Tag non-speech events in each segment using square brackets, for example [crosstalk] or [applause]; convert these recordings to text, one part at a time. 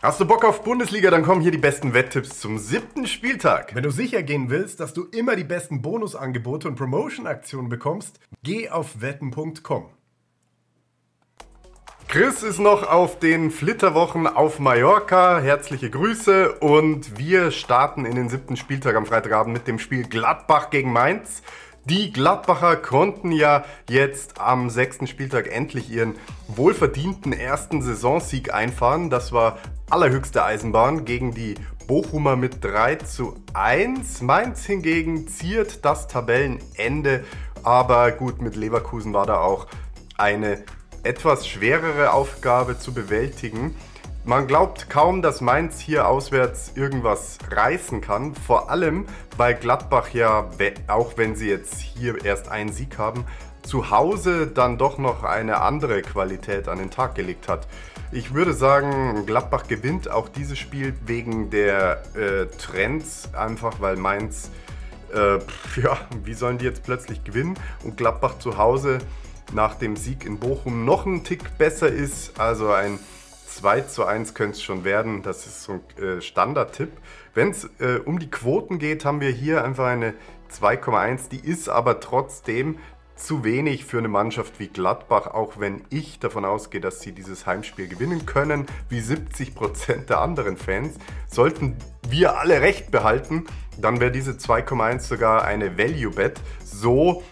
Hast du Bock auf Bundesliga, dann kommen hier die besten Wetttipps zum siebten Spieltag. Wenn du sicher gehen willst, dass du immer die besten Bonusangebote und Promotion-Aktionen bekommst, geh auf wetten.com. Chris ist noch auf den Flitterwochen auf Mallorca. Herzliche Grüße und wir starten in den siebten Spieltag am Freitagabend mit dem Spiel Gladbach gegen Mainz. Die Gladbacher konnten ja jetzt am sechsten Spieltag endlich ihren wohlverdienten ersten Saisonsieg einfahren. Das war allerhöchste Eisenbahn gegen die Bochumer mit 3 zu 1. Mainz hingegen ziert das Tabellenende. Aber gut, mit Leverkusen war da auch eine etwas schwerere Aufgabe zu bewältigen. Man glaubt kaum, dass Mainz hier auswärts irgendwas reißen kann. Vor allem, weil Gladbach ja, auch wenn sie jetzt hier erst einen Sieg haben, zu Hause dann doch noch eine andere Qualität an den Tag gelegt hat. Ich würde sagen, Gladbach gewinnt auch dieses Spiel wegen der äh, Trends, einfach weil Mainz, äh, [laughs] ja, wie sollen die jetzt plötzlich gewinnen und Gladbach zu Hause nach dem Sieg in Bochum noch einen Tick besser ist. Also ein 2 zu 1 könnte es schon werden. Das ist so ein äh, Standardtipp. Wenn es äh, um die Quoten geht, haben wir hier einfach eine 2,1. Die ist aber trotzdem zu wenig für eine Mannschaft wie Gladbach, auch wenn ich davon ausgehe, dass sie dieses Heimspiel gewinnen können, wie 70 Prozent der anderen Fans. Sollten wir alle recht behalten, dann wäre diese 2,1 sogar eine Value-Bet. So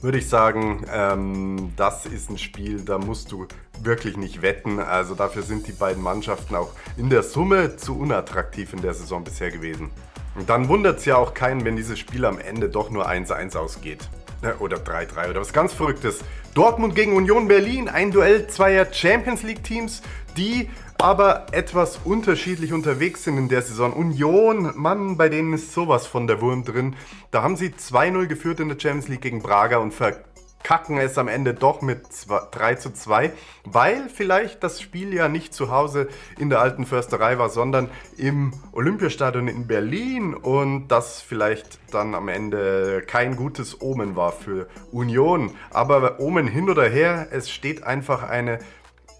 würde ich sagen, ähm, das ist ein Spiel, da musst du wirklich nicht wetten. Also dafür sind die beiden Mannschaften auch in der Summe zu unattraktiv in der Saison bisher gewesen. Und dann wundert es ja auch keinen, wenn dieses Spiel am Ende doch nur 1-1 ausgeht. Oder 3-3 oder was ganz Verrücktes. Dortmund gegen Union Berlin, ein Duell zweier Champions League Teams, die aber etwas unterschiedlich unterwegs sind in der Saison. Union, Mann, bei denen ist sowas von der Wurm drin. Da haben sie 2-0 geführt in der Champions League gegen Braga und verkacken es am Ende doch mit 3 zu 2, weil vielleicht das Spiel ja nicht zu Hause in der alten Försterei war, sondern im Olympiastadion in Berlin und das vielleicht dann am Ende kein gutes Omen war für Union. Aber Omen hin oder her, es steht einfach eine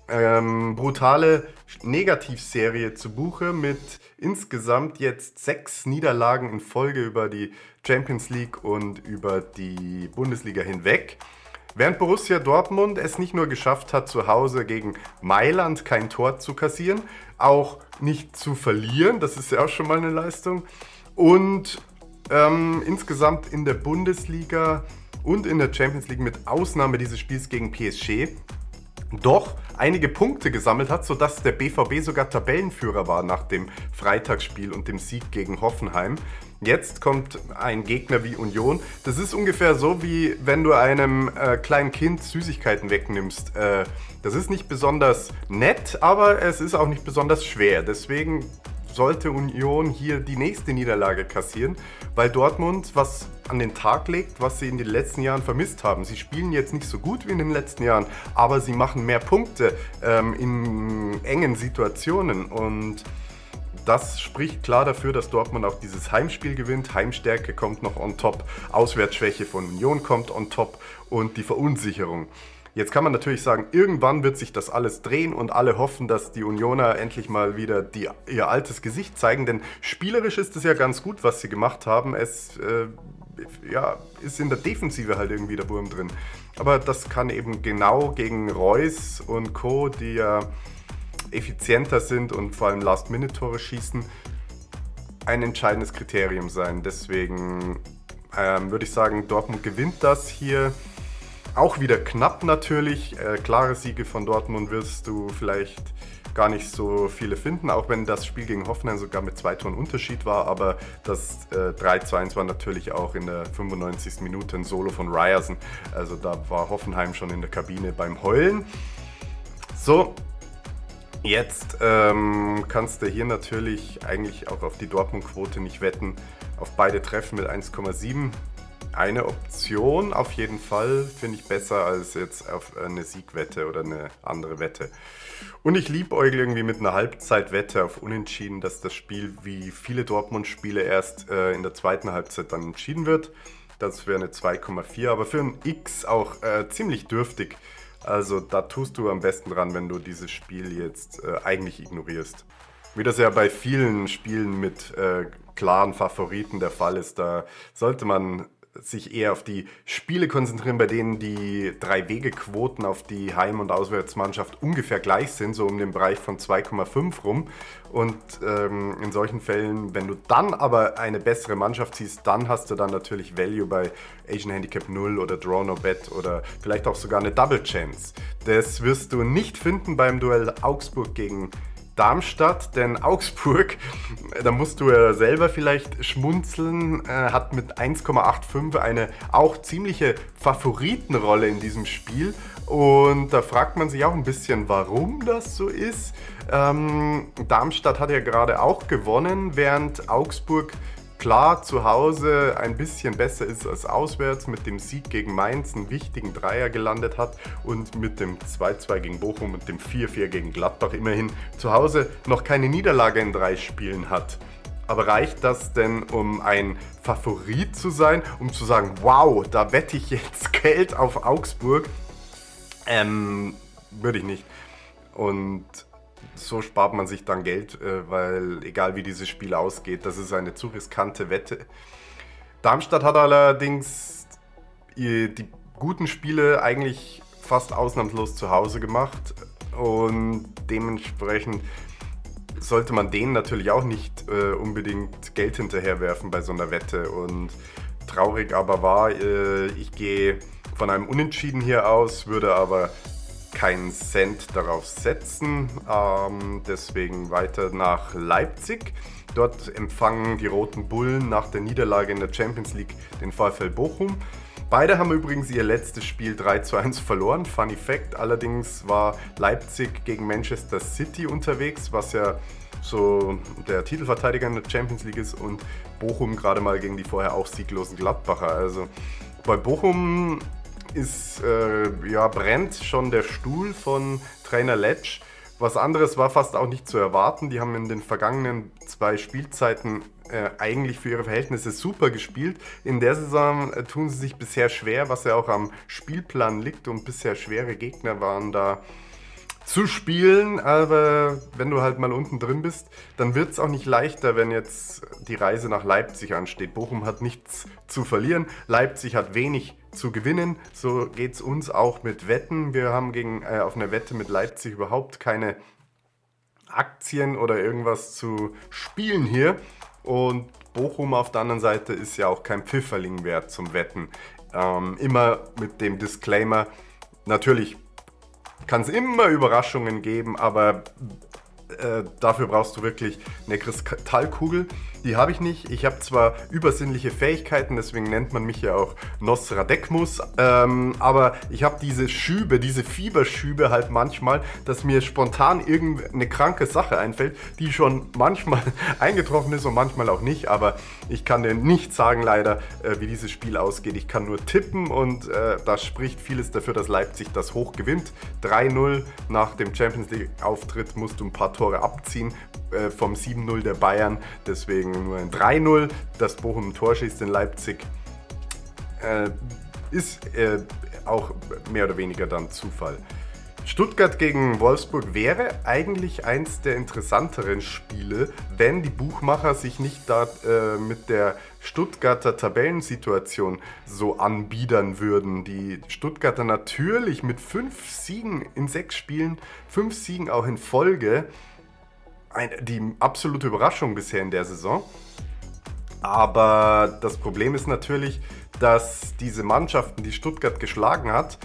ähm, brutale Negativserie zu Buche mit insgesamt jetzt sechs Niederlagen in Folge über die Champions League und über die Bundesliga hinweg. Während Borussia Dortmund es nicht nur geschafft hat, zu Hause gegen Mailand kein Tor zu kassieren, auch nicht zu verlieren, das ist ja auch schon mal eine Leistung, und ähm, insgesamt in der Bundesliga und in der Champions League mit Ausnahme dieses Spiels gegen PSG doch einige Punkte gesammelt hat, sodass der BVB sogar Tabellenführer war nach dem Freitagsspiel und dem Sieg gegen Hoffenheim. Jetzt kommt ein Gegner wie Union. Das ist ungefähr so, wie wenn du einem äh, kleinen Kind Süßigkeiten wegnimmst. Äh, das ist nicht besonders nett, aber es ist auch nicht besonders schwer. Deswegen sollte Union hier die nächste Niederlage kassieren, weil Dortmund was an den Tag legt, was sie in den letzten Jahren vermisst haben. Sie spielen jetzt nicht so gut wie in den letzten Jahren, aber sie machen mehr Punkte ähm, in engen Situationen und das spricht klar dafür, dass Dortmund auch dieses Heimspiel gewinnt. Heimstärke kommt noch on top, Auswärtsschwäche von Union kommt on top und die Verunsicherung. Jetzt kann man natürlich sagen, irgendwann wird sich das alles drehen und alle hoffen, dass die Unioner endlich mal wieder die, ihr altes Gesicht zeigen, denn spielerisch ist es ja ganz gut, was sie gemacht haben. Es äh, ja, ist in der Defensive halt irgendwie der Wurm drin. Aber das kann eben genau gegen Reus und Co., die ja effizienter sind und vor allem Last-Minute-Tore schießen, ein entscheidendes Kriterium sein. Deswegen ähm, würde ich sagen, Dortmund gewinnt das hier. Auch wieder knapp natürlich. Äh, klare Siege von Dortmund wirst du vielleicht gar nicht so viele finden, auch wenn das Spiel gegen Hoffenheim sogar mit zwei Toren Unterschied war. Aber das äh, 3 zu 1 war natürlich auch in der 95. Minute ein Solo von Ryerson. Also da war Hoffenheim schon in der Kabine beim Heulen. So, jetzt ähm, kannst du hier natürlich eigentlich auch auf die Dortmund-Quote nicht wetten. Auf beide Treffen mit 1,7 eine Option auf jeden Fall, finde ich besser als jetzt auf eine Siegwette oder eine andere Wette. Und ich euch irgendwie mit einer Halbzeitwette auf Unentschieden, dass das Spiel wie viele Dortmund-Spiele erst äh, in der zweiten Halbzeit dann entschieden wird. Das wäre eine 2,4, aber für ein X auch äh, ziemlich dürftig. Also da tust du am besten dran, wenn du dieses Spiel jetzt äh, eigentlich ignorierst. Wie das ja bei vielen Spielen mit äh, klaren Favoriten der Fall ist, da sollte man sich eher auf die Spiele konzentrieren, bei denen die Drei-Wege-Quoten auf die Heim- und Auswärtsmannschaft ungefähr gleich sind, so um den Bereich von 2,5 rum. Und ähm, in solchen Fällen, wenn du dann aber eine bessere Mannschaft siehst, dann hast du dann natürlich Value bei Asian Handicap 0 oder Draw No Bet oder vielleicht auch sogar eine Double Chance. Das wirst du nicht finden beim Duell Augsburg gegen Darmstadt, denn Augsburg, da musst du ja selber vielleicht schmunzeln, äh, hat mit 1,85 eine auch ziemliche Favoritenrolle in diesem Spiel. Und da fragt man sich auch ein bisschen, warum das so ist. Ähm, Darmstadt hat ja gerade auch gewonnen, während Augsburg klar zu Hause ein bisschen besser ist als auswärts, mit dem Sieg gegen Mainz einen wichtigen Dreier gelandet hat und mit dem 2-2 gegen Bochum und dem 4-4 gegen Gladbach immerhin zu Hause noch keine Niederlage in drei Spielen hat. Aber reicht das denn, um ein Favorit zu sein, um zu sagen, wow, da wette ich jetzt [laughs] Geld auf Augsburg? Ähm, würde ich nicht. Und so spart man sich dann Geld, äh, weil egal wie dieses Spiel ausgeht, das ist eine zu riskante Wette. Darmstadt hat allerdings die guten Spiele eigentlich fast ausnahmslos zu Hause gemacht und dementsprechend sollte man denen natürlich auch nicht äh, unbedingt Geld hinterherwerfen bei so einer Wette und traurig aber war, äh, ich gehe von einem Unentschieden hier aus, würde aber keinen Cent darauf setzen. Ähm, deswegen weiter nach Leipzig. Dort empfangen die Roten Bullen nach der Niederlage in der Champions League den VfL Bochum. Beide haben übrigens ihr letztes Spiel 3 zu 1 verloren. Funny Fact, allerdings war Leipzig gegen Manchester City unterwegs, was ja so der Titelverteidiger in der Champions League ist und Bochum gerade mal gegen die vorher auch sieglosen Gladbacher. Also bei Bochum ist, äh, ja, brennt schon der Stuhl von Trainer Letsch. Was anderes war fast auch nicht zu erwarten. Die haben in den vergangenen zwei Spielzeiten äh, eigentlich für ihre Verhältnisse super gespielt. In der Saison äh, tun sie sich bisher schwer, was ja auch am Spielplan liegt und bisher schwere Gegner waren da zu spielen, aber wenn du halt mal unten drin bist, dann wird es auch nicht leichter, wenn jetzt die Reise nach Leipzig ansteht. Bochum hat nichts zu verlieren, Leipzig hat wenig zu gewinnen. So geht es uns auch mit Wetten. Wir haben gegen, äh, auf einer Wette mit Leipzig überhaupt keine Aktien oder irgendwas zu spielen hier. Und Bochum auf der anderen Seite ist ja auch kein Pfifferling wert zum Wetten. Ähm, immer mit dem Disclaimer, natürlich kann es immer Überraschungen geben, aber äh, dafür brauchst du wirklich eine Kristallkugel. Die habe ich nicht. Ich habe zwar übersinnliche Fähigkeiten, deswegen nennt man mich ja auch Nostradekmus, ähm, aber ich habe diese Schübe, diese Fieberschübe halt manchmal, dass mir spontan irgendeine kranke Sache einfällt, die schon manchmal [laughs] eingetroffen ist und manchmal auch nicht, aber ich kann dir nicht sagen leider, äh, wie dieses Spiel ausgeht. Ich kann nur tippen und äh, da spricht vieles dafür, dass Leipzig das hoch gewinnt. 3-0 nach dem Champions League Auftritt musst du ein paar Tore abziehen äh, vom 7-0 der Bayern, deswegen nur ein 3-0. Dass Bochum ein Tor schießt in Leipzig äh, ist äh, auch mehr oder weniger dann Zufall. Stuttgart gegen Wolfsburg wäre eigentlich eins der interessanteren Spiele, wenn die Buchmacher sich nicht da äh, mit der Stuttgarter Tabellensituation so anbiedern würden. Die Stuttgarter natürlich mit fünf Siegen in sechs Spielen, fünf Siegen auch in Folge, die absolute Überraschung bisher in der Saison. Aber das Problem ist natürlich, dass diese Mannschaften, die Stuttgart geschlagen hat,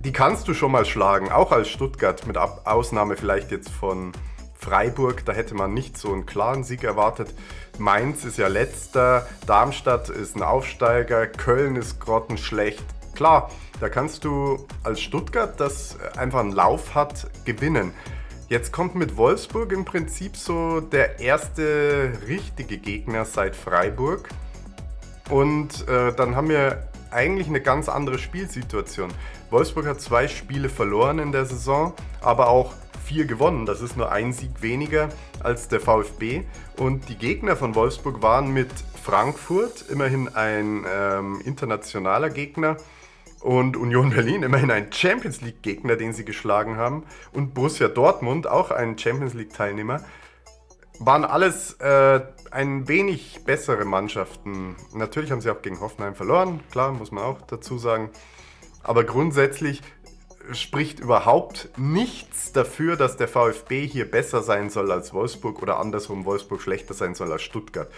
die kannst du schon mal schlagen, auch als Stuttgart, mit Ausnahme vielleicht jetzt von Freiburg, da hätte man nicht so einen klaren Sieg erwartet. Mainz ist ja letzter, Darmstadt ist ein Aufsteiger, Köln ist grottenschlecht. Klar, da kannst du als Stuttgart, das einfach einen Lauf hat, gewinnen. Jetzt kommt mit Wolfsburg im Prinzip so der erste richtige Gegner seit Freiburg. Und äh, dann haben wir eigentlich eine ganz andere Spielsituation. Wolfsburg hat zwei Spiele verloren in der Saison, aber auch vier gewonnen. Das ist nur ein Sieg weniger als der VfB. Und die Gegner von Wolfsburg waren mit Frankfurt, immerhin ein ähm, internationaler Gegner, und Union Berlin immerhin ein Champions League Gegner, den sie geschlagen haben und Borussia Dortmund auch ein Champions League Teilnehmer, waren alles äh, ein wenig bessere Mannschaften. Natürlich haben sie auch gegen Hoffenheim verloren, klar, muss man auch dazu sagen. Aber grundsätzlich spricht überhaupt nichts dafür, dass der VfB hier besser sein soll als Wolfsburg oder andersrum Wolfsburg schlechter sein soll als Stuttgart.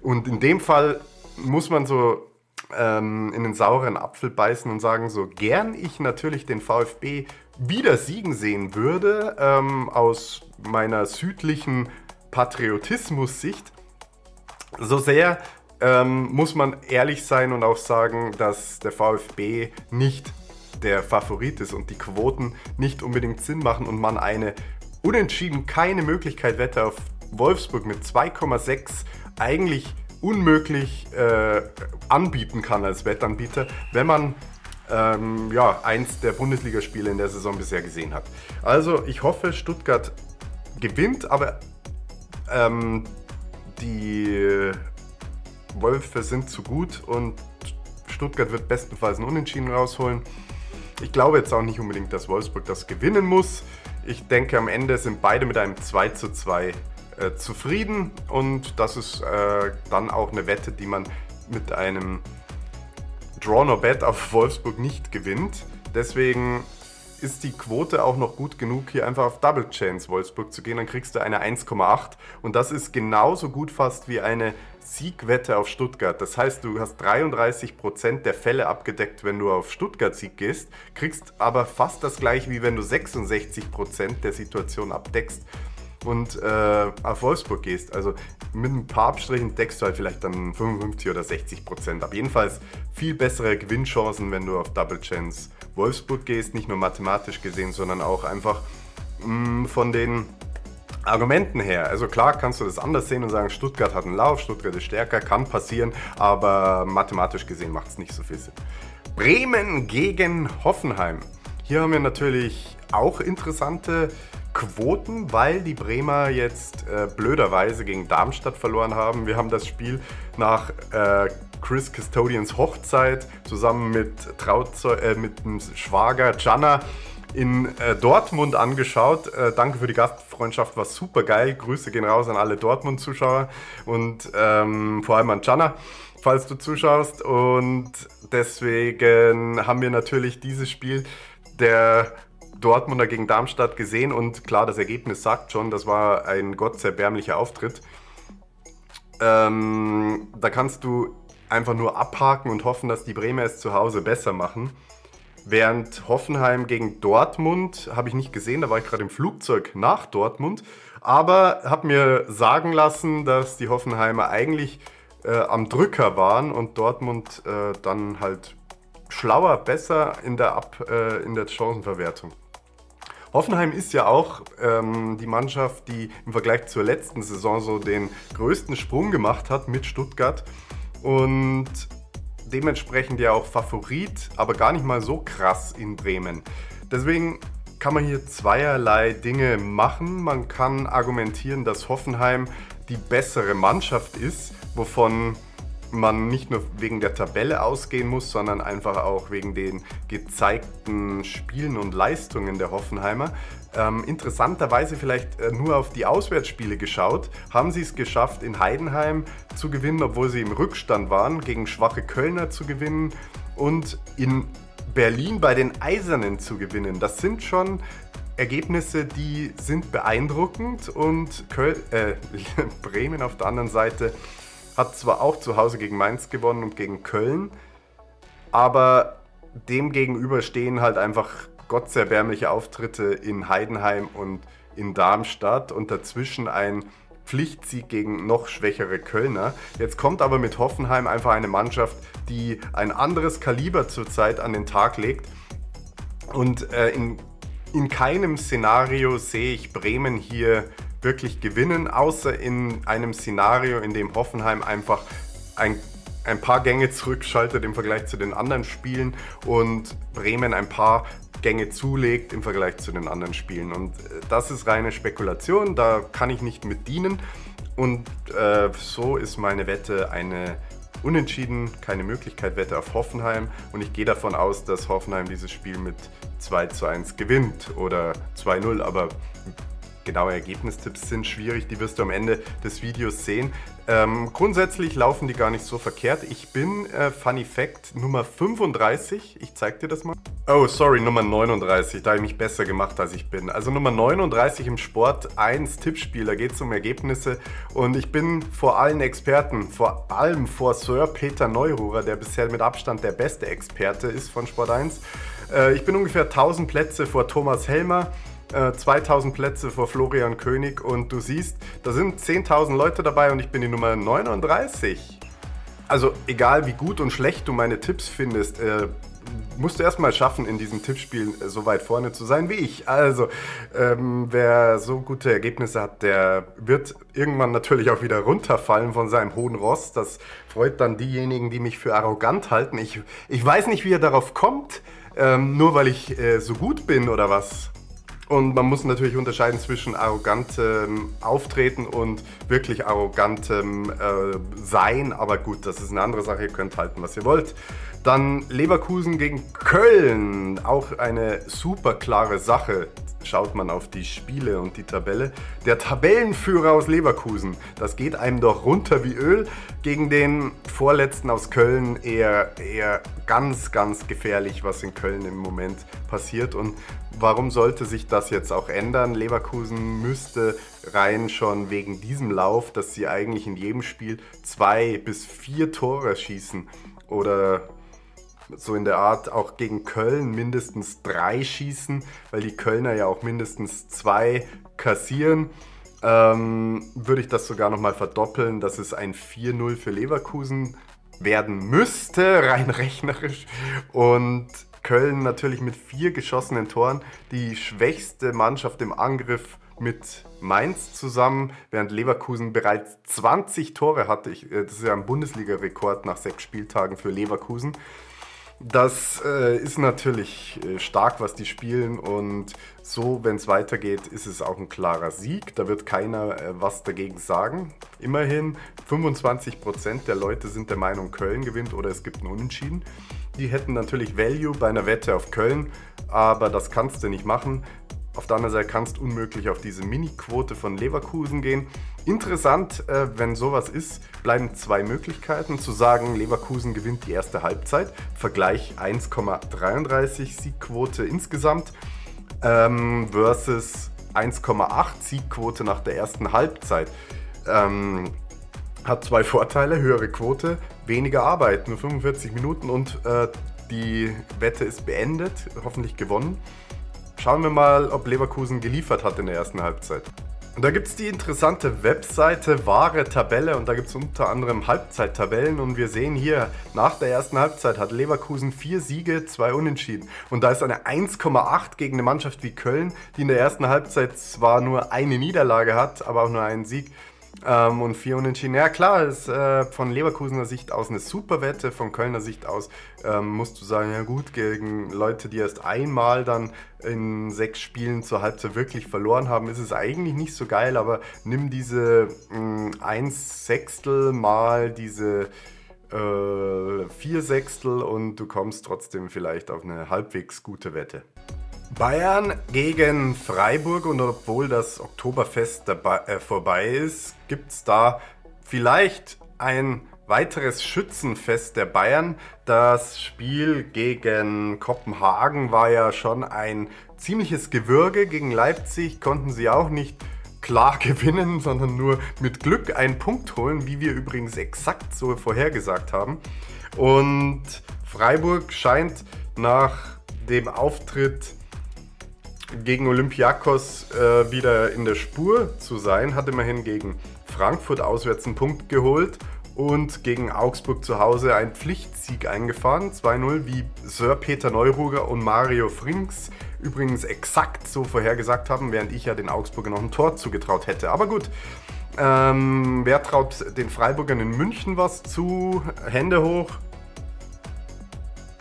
Und in dem Fall muss man so ähm, in den sauren Apfel beißen und sagen, so gern ich natürlich den VfB wieder siegen sehen würde, ähm, aus meiner südlichen Patriotismus-Sicht, so sehr ähm, muss man ehrlich sein und auch sagen, dass der VfB nicht der Favorit ist und die Quoten nicht unbedingt Sinn machen und man eine unentschieden keine Möglichkeit Wette auf Wolfsburg mit 2,6 eigentlich unmöglich äh, anbieten kann als Wettanbieter, wenn man ähm, ja, eins der Bundesligaspiele in der Saison bisher gesehen hat. Also ich hoffe, Stuttgart gewinnt, aber ähm, die Wölfe sind zu gut und Stuttgart wird bestenfalls einen Unentschieden rausholen. Ich glaube jetzt auch nicht unbedingt, dass Wolfsburg das gewinnen muss. Ich denke, am Ende sind beide mit einem 2 zu 2 äh, zufrieden und das ist äh, dann auch eine Wette, die man mit einem Draw no Bet auf Wolfsburg nicht gewinnt. Deswegen ist die Quote auch noch gut genug, hier einfach auf Double Chance Wolfsburg zu gehen. Dann kriegst du eine 1,8 und das ist genauso gut fast wie eine Siegwette auf Stuttgart. Das heißt, du hast 33% der Fälle abgedeckt, wenn du auf Stuttgart Sieg gehst, kriegst aber fast das gleiche, wie wenn du 66% der Situation abdeckst und äh, auf Wolfsburg gehst. Also mit ein paar Abstrichen deckst du halt vielleicht dann 55 oder 60 Prozent ab. Jedenfalls viel bessere Gewinnchancen, wenn du auf Double Chance Wolfsburg gehst. Nicht nur mathematisch gesehen, sondern auch einfach mh, mm, von den Argumenten her. Also klar kannst du das anders sehen und sagen, Stuttgart hat einen Lauf, Stuttgart ist stärker, kann passieren, aber mathematisch gesehen macht es nicht so viel Sinn. Bremen gegen Hoffenheim. Hier haben wir natürlich auch interessante Quoten, weil die Bremer jetzt äh, blöderweise gegen Darmstadt verloren haben. Wir haben das Spiel nach äh, Chris Custodians Hochzeit zusammen mit, Trauzeu äh, mit dem Schwager Jana in äh, Dortmund angeschaut. Äh, danke für die Gastfreundschaft, war super geil. Grüße gehen raus an alle Dortmund-Zuschauer und ähm, vor allem an Jana, falls du zuschaust. Und deswegen haben wir natürlich dieses Spiel der Dortmunder gegen Darmstadt gesehen und klar, das Ergebnis sagt schon, das war ein gottserbärmlicher Auftritt. Ähm, da kannst du einfach nur abhaken und hoffen, dass die Bremer es zu Hause besser machen. Während Hoffenheim gegen Dortmund habe ich nicht gesehen, da war ich gerade im Flugzeug nach Dortmund, aber habe mir sagen lassen, dass die Hoffenheimer eigentlich äh, am Drücker waren und Dortmund äh, dann halt schlauer, besser in der, Ab, äh, in der Chancenverwertung. Hoffenheim ist ja auch ähm, die Mannschaft, die im Vergleich zur letzten Saison so den größten Sprung gemacht hat mit Stuttgart. Und dementsprechend ja auch Favorit, aber gar nicht mal so krass in Bremen. Deswegen kann man hier zweierlei Dinge machen. Man kann argumentieren, dass Hoffenheim die bessere Mannschaft ist, wovon man nicht nur wegen der Tabelle ausgehen muss, sondern einfach auch wegen den gezeigten Spielen und Leistungen der Hoffenheimer. Ähm, interessanterweise vielleicht äh, nur auf die Auswärtsspiele geschaut, haben sie es geschafft, in Heidenheim zu gewinnen, obwohl sie im Rückstand waren, gegen schwache Kölner zu gewinnen und in Berlin bei den Eisernen zu gewinnen. Das sind schon Ergebnisse, die sind beeindruckend und Köl äh, [laughs] Bremen auf der anderen Seite hat zwar auch zu Hause gegen Mainz gewonnen und gegen Köln, aber dem gegenüber stehen halt einfach gottserbärmliche Auftritte in Heidenheim und in Darmstadt und dazwischen ein Pflichtsieg gegen noch schwächere Kölner. Jetzt kommt aber mit Hoffenheim einfach eine Mannschaft, die ein anderes Kaliber zurzeit an den Tag legt. Und äh, in, in keinem Szenario sehe ich Bremen hier wirklich gewinnen, außer in einem Szenario, in dem Hoffenheim einfach ein, ein paar Gänge zurückschaltet im Vergleich zu den anderen Spielen und Bremen ein paar Gänge zulegt im Vergleich zu den anderen Spielen. Und äh, das ist reine Spekulation, da kann ich nicht mit dienen. Und äh, so ist meine Wette eine Unentschieden, keine Möglichkeit, wette auf Hoffenheim und ich gehe davon aus, dass Hoffenheim dieses Spiel mit 2 zu 1 gewinnt oder 2-0, aber genaue Ergebnistipps sind schwierig, die wirst du am Ende des Videos sehen. Ähm, grundsätzlich laufen die gar nicht so verkehrt. Ich bin, äh, Funny Fact, Nummer 35. Ich zeig dir das mal. Oh, sorry, Nummer 39. Da habe ich mich besser gemacht, als ich bin. Also Nummer 39 im Sport 1 Tippspiel. Da geht es um Ergebnisse. Und ich bin vor allen Experten, vor allem vor Sir Peter Neururer, der bisher mit Abstand der beste Experte ist von Sport 1. Äh, ich bin ungefähr 1000 Plätze vor Thomas Helmer. 2000 äh, Plätze vor Florian König und du siehst, da sind 10.000 Leute dabei und ich bin die Nummer 39. Also egal wie gut und schlecht du meine Tipps findest, äh, musst du erstmal schaffen, in diesen Tippspielen äh, so weit vorne zu sein wie ich. Also, ähm, wer so gute Ergebnisse hat, der wird irgendwann natürlich auch wieder runterfallen von seinem hohen Ross. Das freut dann diejenigen, die mich für arrogant halten. Ich, ich weiß nicht, wie er darauf kommt, ähm, nur weil ich äh, so gut bin oder was. Und man muss natürlich unterscheiden zwischen arrogantem Auftreten und wirklich arrogantem äh, Sein. Aber gut, das ist eine andere Sache. Ihr könnt halten, was ihr wollt. Dann Leverkusen gegen Köln. Auch eine super klare Sache. Schaut man auf die Spiele und die Tabelle. Der Tabellenführer aus Leverkusen. Das geht einem doch runter wie Öl. Gegen den Vorletzten aus Köln eher, eher ganz, ganz gefährlich, was in Köln im Moment passiert. Und warum sollte sich das jetzt auch ändern? Leverkusen müsste rein schon wegen diesem Lauf, dass sie eigentlich in jedem Spiel zwei bis vier Tore schießen oder so in der Art auch gegen Köln mindestens drei schießen, weil die Kölner ja auch mindestens zwei kassieren. Ähm, würde ich das sogar nochmal verdoppeln, dass es ein 4-0 für Leverkusen werden müsste, [laughs] rein rechnerisch. Und Köln natürlich mit vier geschossenen Toren die schwächste Mannschaft im Angriff mit Mainz zusammen, während Leverkusen bereits 20 Tore hatte. Ich, äh, das ist ja ein Bundesliga-Rekord nach sechs Spieltagen für Leverkusen. Das äh, ist natürlich äh, stark, was die spielen und so, wenn es weitergeht, ist es auch ein klarer Sieg. Da wird keiner äh, was dagegen sagen. Immerhin 25% der Leute sind der Meinung, Köln gewinnt oder es gibt einen Unentschieden. Die hätten natürlich Value bei einer Wette auf Köln, aber das kannst du nicht machen. Auf der anderen Seite kannst du unmöglich auf diese Mini-Quote von Leverkusen gehen. Interessant, äh, wenn sowas ist, bleiben zwei Möglichkeiten. Zu sagen, Leverkusen gewinnt die erste Halbzeit. Vergleich 1,33 Siegquote insgesamt ähm, versus 1,8 Siegquote nach der ersten Halbzeit. Ähm, hat zwei Vorteile, höhere Quote, weniger Arbeit, nur 45 Minuten und äh, die Wette ist beendet, hoffentlich gewonnen. Schauen wir mal, ob Leverkusen geliefert hat in der ersten Halbzeit. Und da gibt es die interessante Webseite Wahre Tabelle und da gibt es unter anderem Halbzeittabellen und wir sehen hier, nach der ersten Halbzeit hat Leverkusen vier Siege, zwei Unentschieden. Und da ist eine 1,8 gegen eine Mannschaft wie Köln, die in der ersten Halbzeit zwar nur eine Niederlage hat, aber auch nur einen Sieg. Ähm, und vier Unentschieden. Ja klar, ist äh, von Leverkusener Sicht aus eine super Wette, von Kölner Sicht aus ähm, musst du sagen, ja gut, gegen Leute, die erst einmal dann in sechs Spielen zur Halbzeit wirklich verloren haben, ist es eigentlich nicht so geil, aber nimm diese mh, mm, eins Sechstel mal diese äh, vier Sechstel und du kommst trotzdem vielleicht auf eine halbwegs gute Wette. Bayern gegen Freiburg und obwohl das Oktoberfest dabei, äh, vorbei ist, gibt es da vielleicht ein weiteres Schützenfest der Bayern. Das Spiel gegen Kopenhagen war ja schon ein ziemliches Gewürge. Gegen Leipzig konnten sie auch nicht klar [laughs] gewinnen, sondern nur mit Glück einen Punkt holen, wie wir übrigens exakt so vorhergesagt haben. Und Freiburg scheint nach dem Auftritt gegen Olympiakos äh, wieder in der Spur zu sein, hat immerhin gegen Frankfurt auswärts einen Punkt geholt und gegen Augsburg zu Hause einen Pflichtsieg eingefahren. 2-0, wie Sir Peter Neuruger und Mario Frings übrigens exakt so vorhergesagt haben, während ich ja den Augsburger noch ein Tor zugetraut hätte. Aber gut, ähm, wer traut den Freiburgern in München was zu? Hände hoch.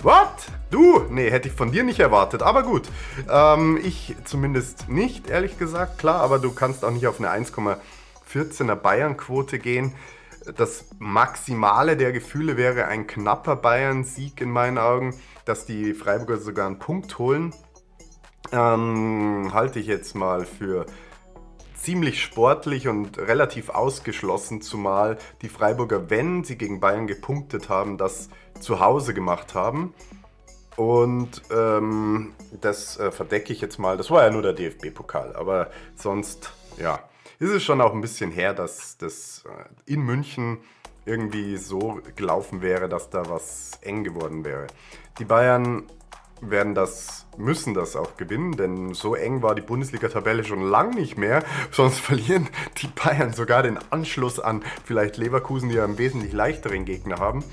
What? Du? Nee, hätte ich von dir nicht erwartet, aber gut. Ähm, ich zumindest nicht, ehrlich gesagt, klar, aber du kannst auch nicht auf eine 1,14er Bayern-Quote gehen. Das Maximale der Gefühle wäre ein knapper Bayern-Sieg in meinen Augen, dass die Freiburger sogar einen Punkt holen. Ähm, halte ich jetzt mal für ziemlich sportlich und relativ ausgeschlossen, zumal die Freiburger, wenn sie gegen Bayern gepunktet haben, das zu Hause gemacht haben. Und ähm, das äh, verdecke ich jetzt mal. Das war ja nur der DFB-Pokal, aber sonst, ja, ist es schon auch ein bisschen her, dass das äh, in München irgendwie so gelaufen wäre, dass da was eng geworden wäre. Die Bayern werden das, müssen das auch gewinnen, denn so eng war die Bundesliga-Tabelle schon lang nicht mehr. [laughs] Sonst verlieren die Bayern sogar den Anschluss an vielleicht Leverkusen, die ja einen wesentlich leichteren Gegner haben.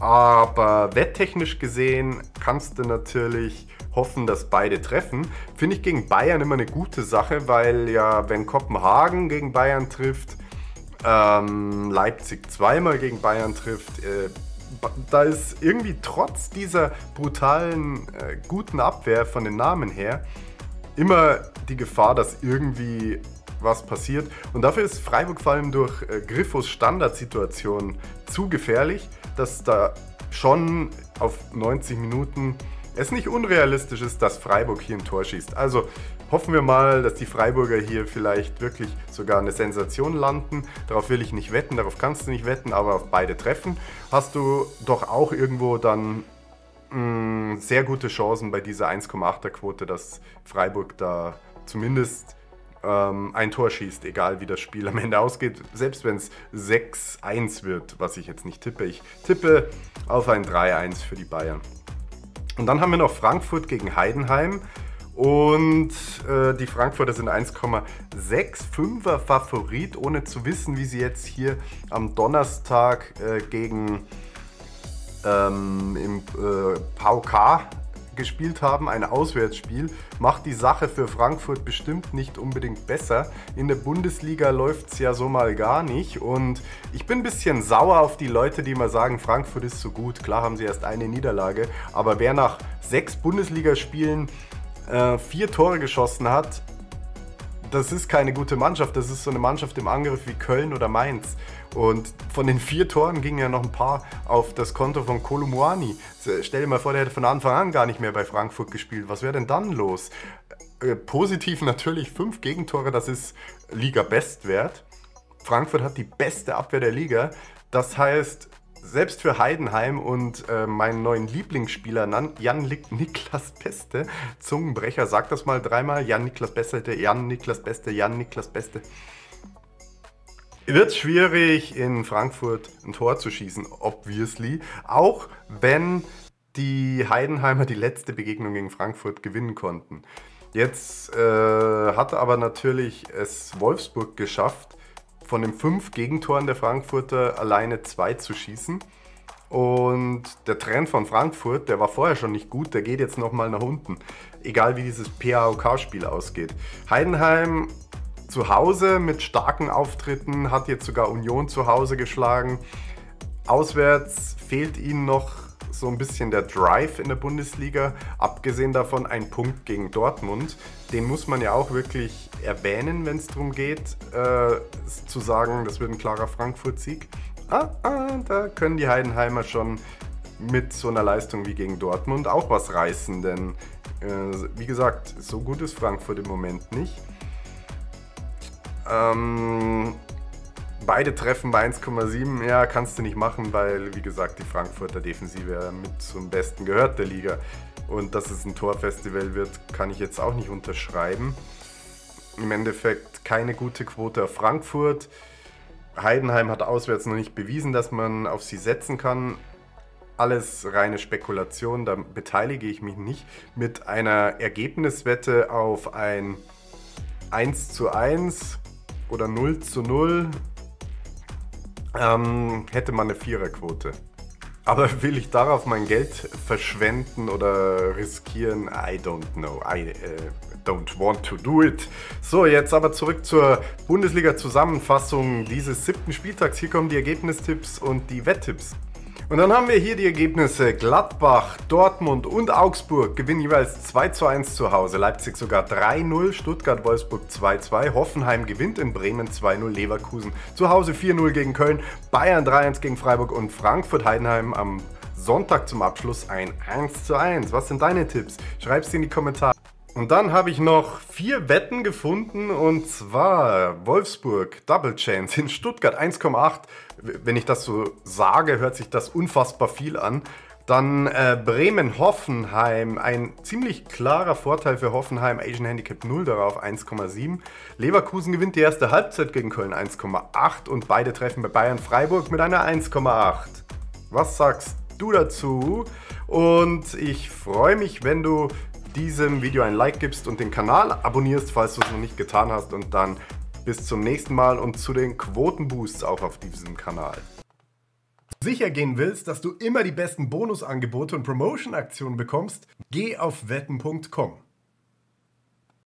Aber wetttechnisch gesehen kannst du natürlich hoffen, dass beide treffen. Finde ich gegen Bayern immer eine gute Sache, weil ja, wenn Kopenhagen gegen Bayern trifft, ähm, Leipzig zweimal gegen Bayern trifft, äh, da ist irgendwie trotz dieser brutalen, äh, guten Abwehr von den Namen her immer die Gefahr, dass irgendwie was passiert. Und dafür ist Freiburg vor allem durch äh, Griffos Standardsituation zu gefährlich, dass da schon auf 90 Minuten es nicht unrealistisch ist, dass Freiburg hier ein Tor schießt. Also hoffen wir mal, dass die Freiburger hier vielleicht wirklich sogar eine Sensation landen. Darauf will ich nicht wetten, darauf kannst du nicht wetten, aber auf beide Treffen hast du doch auch irgendwo dann mh, mm, sehr gute Chancen bei dieser 1,8er Quote, dass Freiburg da zumindest ähm, ein Tor schießt, egal wie das Spiel am Ende ausgeht. Selbst wenn es 6-1 wird, was ich jetzt nicht tippe. Ich tippe auf ein 3-1 für die Bayern. Und dann haben wir noch Frankfurt gegen Heidenheim. Und äh, die Frankfurter sind 1,65er Favorit, ohne zu wissen, wie sie jetzt hier am Donnerstag äh, gegen ähm, im äh, VK gespielt haben, ein Auswärtsspiel, macht die Sache für Frankfurt bestimmt nicht unbedingt besser. In der Bundesliga läuft es ja so mal gar nicht und ich bin ein bisschen sauer auf die Leute, die immer sagen, Frankfurt ist so gut. Klar haben sie erst eine Niederlage, aber wer nach sechs Bundesligaspielen äh, vier Tore geschossen hat, das ist keine gute Mannschaft. Das ist so eine Mannschaft im Angriff wie Köln oder Mainz. Und von den vier Toren gingen ja noch ein paar auf das Konto von Kolumuani. Stell dir mal vor, der hätte von Anfang an gar nicht mehr bei Frankfurt gespielt. Was wäre denn dann los? Äh, positiv natürlich fünf Gegentore, das ist Liga-Bestwert. Frankfurt hat die beste Abwehr der Liga. Das heißt, selbst für Heidenheim und äh, meinen neuen Lieblingsspieler Jan-Niklas Beste, Zungenbrecher, sag das mal dreimal, Jan-Niklas Beste, Jan-Niklas Beste, Jan-Niklas Beste. Wird schwierig in Frankfurt ein Tor zu schießen, obviously. Auch wenn die Heidenheimer die letzte Begegnung gegen Frankfurt gewinnen konnten. Jetzt äh, hat aber natürlich es Wolfsburg geschafft, von den fünf Gegentoren der Frankfurter alleine zwei zu schießen. Und der Trend von Frankfurt, der war vorher schon nicht gut, der geht jetzt nochmal nach unten. Egal wie dieses PAOK-Spiel ausgeht. Heidenheim zu Hause mit starken Auftritten, hat jetzt sogar Union zu Hause geschlagen. Auswärts fehlt ihnen noch so ein bisschen der Drive in der Bundesliga. Abgesehen davon ein Punkt gegen Dortmund. Den muss man ja auch wirklich erwähnen, wenn es darum geht, äh, zu sagen, das wird ein klarer Frankfurt-Sieg. Ah, ah, da können die Heidenheimer schon mit so einer Leistung wie gegen Dortmund auch was reißen, denn äh, wie gesagt, so gut ist Frankfurt im Moment nicht. Ähm, Beide treffen bei 1,7, ja, kannst du nicht machen, weil, wie gesagt, die Frankfurter Defensive mit zum Besten gehört der Liga. Und dass es ein Torfestival wird, kann ich jetzt auch nicht unterschreiben. Im Endeffekt keine gute Quote auf Frankfurt. Heidenheim hat auswärts noch nicht bewiesen, dass man auf sie setzen kann. Alles reine Spekulation, da beteilige ich mich nicht. Mit einer Ergebniswette auf ein 1 zu 1 oder 0 zu 0 ähm, hätte man eine Viererquote. Aber will ich darauf mein Geld verschwenden oder riskieren? I don't know. I uh, don't want to do it. So, jetzt aber zurück zur Bundesliga-Zusammenfassung dieses siebten Spieltags. Hier kommen die Ergebnistipps und die Wetttipps. Und dann haben wir hier die Ergebnisse. Gladbach, Dortmund und Augsburg gewinnen jeweils 2 zu 1 zu Hause. Leipzig sogar 3-0, Stuttgart, Wolfsburg 2-2, Hoffenheim gewinnt in Bremen 2-0, Leverkusen zu Hause 4-0 gegen Köln, Bayern 3-1 gegen Freiburg und Frankfurt Heidenheim am Sonntag zum Abschluss ein 1 zu 1. Was sind deine Tipps? Schreib sie in die Kommentare. Und dann habe ich noch vier Wetten gefunden und zwar Wolfsburg Double Chance in Stuttgart 1,8. Wenn ich das so sage, hört sich das unfassbar viel an. Dann äh, Bremen-Hoffenheim, ein ziemlich klarer Vorteil für Hoffenheim, Asian Handicap 0 darauf 1,7. Leverkusen gewinnt die erste Halbzeit gegen Köln 1,8 und beide treffen bei Bayern-Freiburg mit einer 1,8. Was sagst du dazu? Und ich freue mich, wenn du diesem Video ein Like gibst und den Kanal abonnierst, falls du es noch nicht getan hast. Und dann bis zum nächsten Mal und zu den Quotenboosts auch auf diesem Kanal. Sicher gehen willst, dass du immer die besten Bonusangebote und Promotion-Aktionen bekommst, geh auf wetten.com.